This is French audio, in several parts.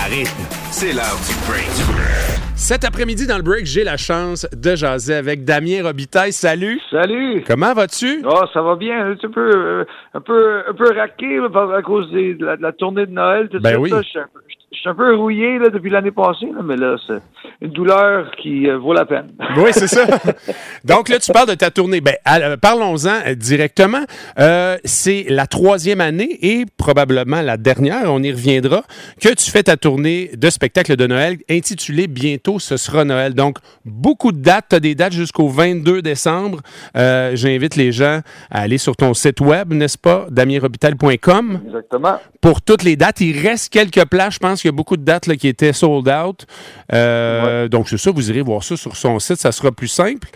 À rythme, c'est l'heure du break. Cet après-midi, dans le break, j'ai la chance de jaser avec Damien Robitaille. Salut! Salut! Comment vas-tu? Oh, ça va bien. Un petit peu, euh, un peu, un peu raqué à cause des- de, la, de la tournée de Noël. Tout Ben ça, oui. là, je, suis un peu, je suis un peu rouillé là, depuis l'année passée, là, mais là, c'est une douleur qui euh, vaut la peine. Oui, c'est ça. Donc là, tu parles de ta tournée. Ben, parlons-en euh, directement. Euh, c'est la troisième année et probablement la dernière, on y reviendra, que tu fais ta tournée de spectacle de Noël intitulée Bientôt ce sera Noël. Donc, beaucoup de dates. Tu as des dates jusqu'au 22 décembre. Euh, J'invite les gens à aller sur ton site web, n'est-ce pas, damienrobital.com Exactement. pour toutes les dates. Il reste quelques places. Je pense qu'il y a beaucoup de dates là, qui étaient sold out. Euh, Donc, c'est ça. Vous irez voir ça sur son site. Ça sera plus simple.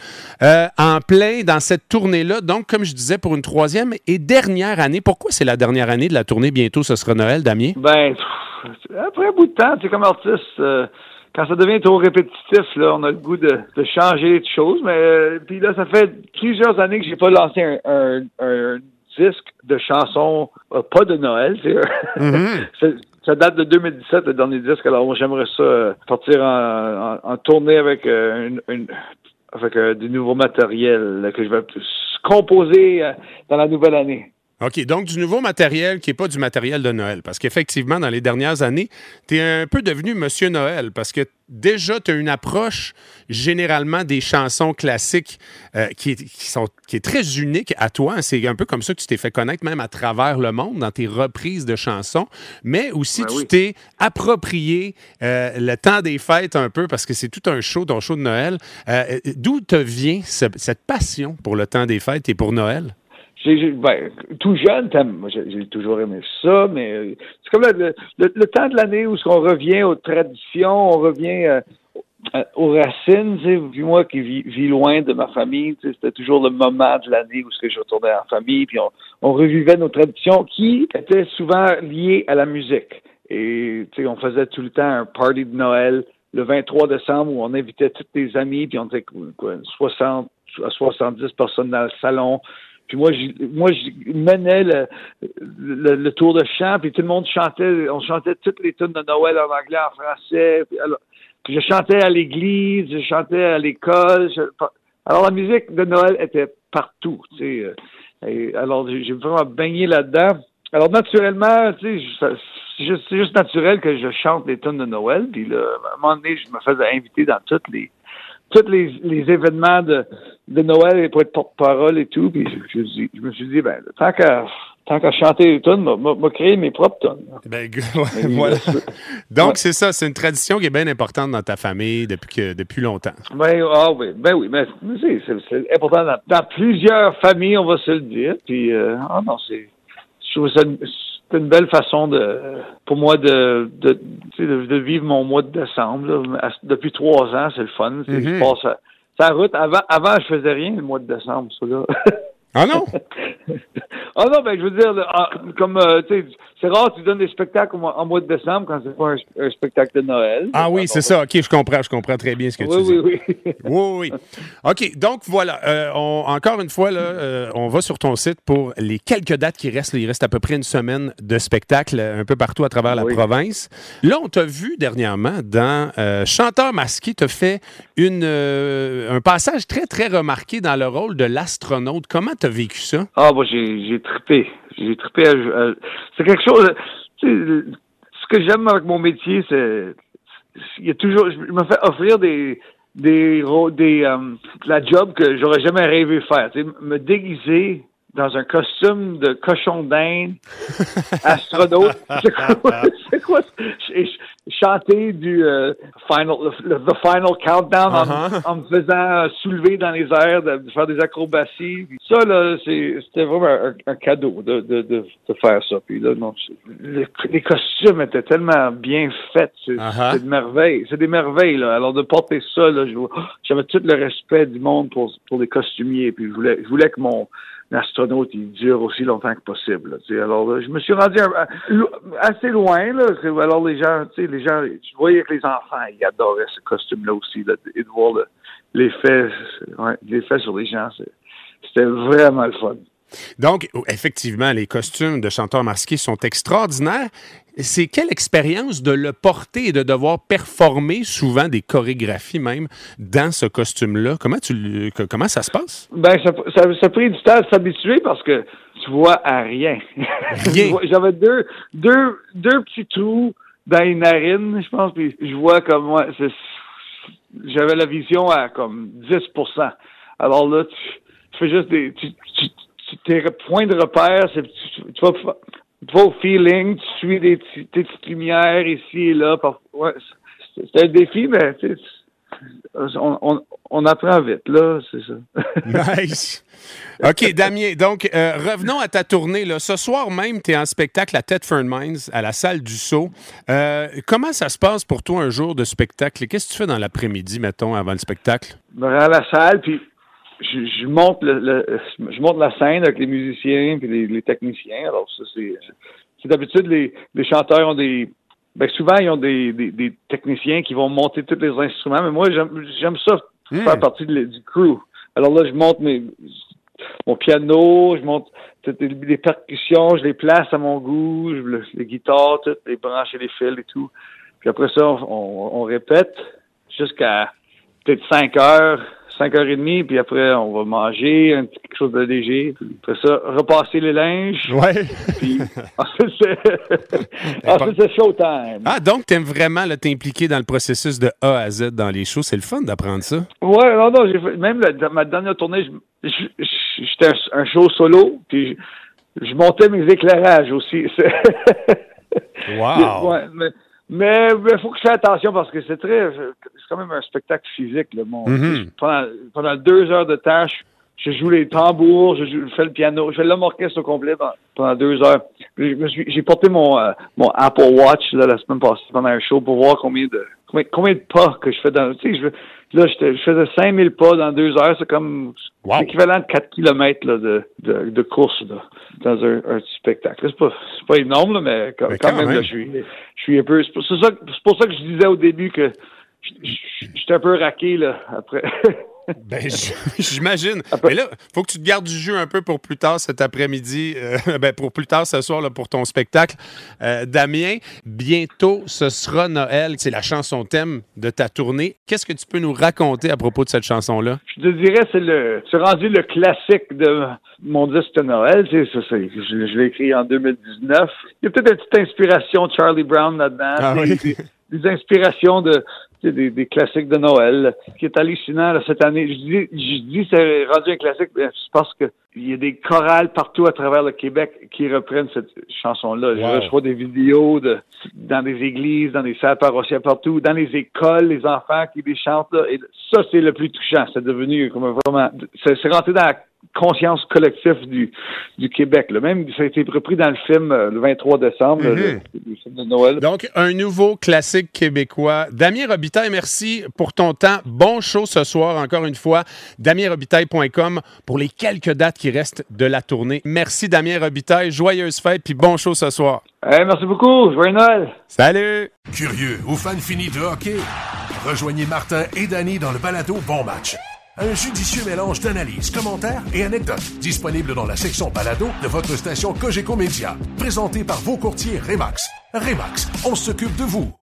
Euh, en plein dans cette tournée-là, donc, comme je disais, pour une troisième et dernière année. Pourquoi c'est la dernière année de la tournée? Bientôt, ce sera Noël, Damien? Ben, pff, après un bout de temps, c'est comme artiste, euh, quand ça devient trop répétitif, là, on a le goût de, de changer de choses. Mais euh, puis là, ça fait plusieurs années que j'ai pas lancé un, un, un disque de chansons, euh, pas de Noël. c'est- C'est- ça date de 2017, le dernier disque. Alors, moi, j'aimerais ça euh, partir en, en, en tournée avec euh, une, une- avec euh, du nouveau matériel là, que je vais composer euh, dans la nouvelle année. OK, donc du nouveau matériel qui n'est pas du matériel de Noël. Parce qu'effectivement, dans les dernières années, tu es un peu devenu Monsieur Noël parce que déjà, tu as une approche généralement des chansons classiques euh, qui, est, qui sont, qui est très unique à toi. C'est un peu comme ça que tu t'es fait connaître même à travers le monde dans tes reprises de chansons. Mais aussi, Ben tu oui. t'es approprié euh, le temps des fêtes un peu parce que c'est tout un show, ton show de Noël. Euh, D'où te vient ce- cette passion pour le temps des fêtes et pour Noël? Ben, tout jeune, j'ai, toujours aimé ça, mais euh, c'est comme le, le- le temps de l'année où on revient aux traditions, on revient euh, aux racines. Puis moi qui vis, loin de ma famille, c'était toujours le moment de l'année où je retournais en famille, puis on, revivait nos traditions qui étaient souvent liées à la musique. Et on faisait tout le temps un party de Noël le 23 décembre où on invitait tous les amis, puis on était quoi, 60 à 70 personnes dans le salon. Puis moi, je, moi, je menais le, le, le tour de chant, puis tout le monde chantait, on chantait toutes les tunes de Noël en anglais, en français. Puis alors, je chantais à l'église, je chantais à l'école. alors la musique de Noël était partout, tu sais. euh, et alors j'ai vraiment baigné là-dedans. Alors naturellement, tu sais, c'est juste, juste naturel que je chante les tunes de Noël. Puis là, à un moment donné, je me faisais inviter dans toutes les tous les, les événements de, de Noël et pour être porte-parole et tout. Puis je, je, je me suis dit, ben, tant qu'à tant qu'à chanter les tunes, m'a- créé mes propres tunes. Ben, ouais, voilà. Donc, c'est ça, c'est une tradition qui est bien importante dans ta famille depuis, que, depuis longtemps. Ben, ah oui, ben oui, mais c'est, important dans, dans plusieurs familles, on va se le dire. Puis, euh, ah non, c'est, je trouve ça c'est une belle façon de, pour moi de, de, de, vivre mon mois de décembre. là. À- Depuis trois ans, c'est le fun. Je Mhm. passe à, c'est la route. Avant, avant, je faisais rien le mois de décembre, ça là. Ah non? Ah non, ben je veux dire, ah, comme euh, tu sais, c'est rare tu donnes des spectacles en mois de décembre quand c'est pas un, un spectacle de Noël. Ah oui, c'est ça. OK, je comprends. Je comprends très bien ce que tu Oui, dis. oui, oui. Oui, oui. OK, donc voilà. euh, on- encore une fois, là, euh, on va sur ton site pour les quelques dates qui restent. il reste à peu près une semaine de spectacle un peu partout à travers la Oui. province. Là, on t'a vu dernièrement dans Chanteur masqué. Tu as fait une, un passage très, très remarqué dans le rôle de l'astronaute. Comment tu as vécu ça? Ah, j'ai, j'ai trippé. J'ai trippé. à- c'est quelque chose. Ce que j'aime avec mon métier, c'est. Il y a toujours. Je me fais offrir des. Des, des euh, la job que j'aurais jamais rêvé faire. Me déguiser dans un costume de cochon d'Inde, astronaute. C'est quoi? C'est quoi? Chanter du euh, final, le, the final countdown en- Uh-huh. en, me faisant soulever dans les airs, de, de faire des acrobaties. Puis ça, là, c'est- c'était vraiment un, un cadeau de, de, de, de faire ça. Puis là, non, les, costumes étaient tellement bien faits. C'est Uh-huh. c'est des merveilles. C'est des merveilles, là. Alors, de porter ça, là, j'avais tout le respect du monde pour, pour les costumiers. Puis je voulais, je voulais que mon astronaute, il dure aussi longtemps que possible. là, tu sais. alors là, je me suis rendu assez loin. Là, alors les gens, tu sais, les gens, je voyais que les enfants, ils adoraient ce costume-là aussi, là, et de voir le- l'effet, ouais, sur les gens, c'était vraiment le fun. Donc, effectivement, les costumes de chanteurs masqués sont extraordinaires. C'est quelle expérience de le porter et de devoir performer souvent des chorégraphies même dans ce costume-là? Comment, tu, comment ça se passe? Ben, ça, ça, ça a pris du temps à s'habituer parce que tu vois à rien. Rien. J'avais deux, deux, deux petits trous dans les narines, je pense, puis je vois comme moi, j'avais la vision à comme 10 Alors là, tu, tu fais juste des, tu, tu, tu- tes points de repère, c'est, tu, tu vas, fa- tu vas au feeling, tu suis des, tes petites lumières ici et là. C'est, un défi, mais tu sais, on, on, on apprend vite, là, c'est ça. Nice. OK, Damien, donc euh, revenons à ta tournée. Là. Ce soir même, tu es en spectacle à Tedford Mines, à la salle du Sceau. Euh, comment ça se passe pour toi un jour de spectacle? Qu'est-ce que tu fais dans l'après-midi, mettons, avant le spectacle? rends à la salle, puis je, je monte le, le- je monte la scène avec les musiciens puis les, les techniciens. Alors ça c'est c'est d'habitude les, les chanteurs ont des ben souvent ils ont des, des, des techniciens qui vont monter tous les instruments, mais moi j'aime j'aime ça faire partie de du crew. Alors là je monte mes mon piano, je monte les, percussions, je les place à mon goût, je, les guitares, toutes les branches et les fils et tout. Puis après ça, on, on- on répète jusqu'à peut-être 5 heures, 5 heures et demie, puis après, on va manger un petit quelque chose de léger. Puis après ça, repasser les linges, Ouais. puis ensuite, c'est ensuite, showtime. Ah, donc tu aimes vraiment t'impliquer dans le processus de A à Z dans les shows. C'est le fun d'apprendre ça. Ouais, non, non, j'ai fait, même la- dans ma dernière tournée, j'étais un, un show solo, puis je, montais mes éclairages aussi. Wow. Ouais, mais mais il faut que je fasse attention parce que c'est très, c'est quand même un spectacle physique. Là, mon, Mhm. pendant, pendant deux heures de temps, je, je joue les tambours, je, joue- je fais le piano, je fais l'homme orchestre au complet pendant, pendant deux heures. J'ai porté mon, euh, mon Apple Watch là, la semaine passée pendant un show pour voir combien de combien, combien de pas que je fais dans. Tu sais, je, là, je faisais 5000 pas dans deux heures, c'est comme Wow. l'équivalent de 4 kilomètres là, de, de, de course là, dans un, un petit spectacle. C'est pas, pas énorme, là, mais quand, Mais quand quand même, même. là, je suis, je suis un peu. C'est pour ça, pour ça que je disais au début que j'étais un peu raqué là après. Ben, j'imagine. Mais là, faut que tu te gardes du jeu un peu pour plus tard cet après-midi, euh, ben, pour plus tard ce soir là, pour ton spectacle. Euh, Damien, bientôt, ce sera Noël. C'est la chanson thème de ta tournée. Qu'est-ce que tu peux nous raconter à propos de cette chanson-là? je te dirais, c'est le, c'est rendu le classique de mon disque de Noël. C'est, je, je l'ai écrit en 2019. Il y a peut-être une petite inspiration de Charlie Brown là-dedans. Ah des, oui. des- inspirations de, des, des classiques de Noël. Ce qui est hallucinant là, cette année, je dis, je dis c'est rendu un classique parce que il y a des chorales partout à travers le Québec qui reprennent cette chanson-là. Wow. Je reçois des vidéos de, dans des églises, dans des salles paroissiales partout, dans les écoles, les enfants qui les chantent. Là, et ça, c'est le plus touchant. C'est devenu comme un vraiment... C'est c'est rentré dans la conscience collective du, du Québec. Là. Même, ça a été repris dans le film euh, le 23 décembre, Mhm. le, le film de Noël. Donc, un nouveau classique québécois. Damien Robitaille, merci pour ton temps. Bon show ce soir, encore une fois. DamienRobitaille.com pour les quelques dates qui restent de la tournée. Merci, Damien Robitaille. Joyeuse fête, puis bon show ce soir. Hey, merci beaucoup. Joyeux Noël. Salut! Curieux ou fan fini de hockey? Rejoignez Martin et Danny dans le balado Bon Match. Un judicieux mélange d'analyses, commentaires et anecdotes disponible dans la section balado de votre station Cogeco Média. Présenté par vos courtiers Remax. Remax, on s'occupe de vous.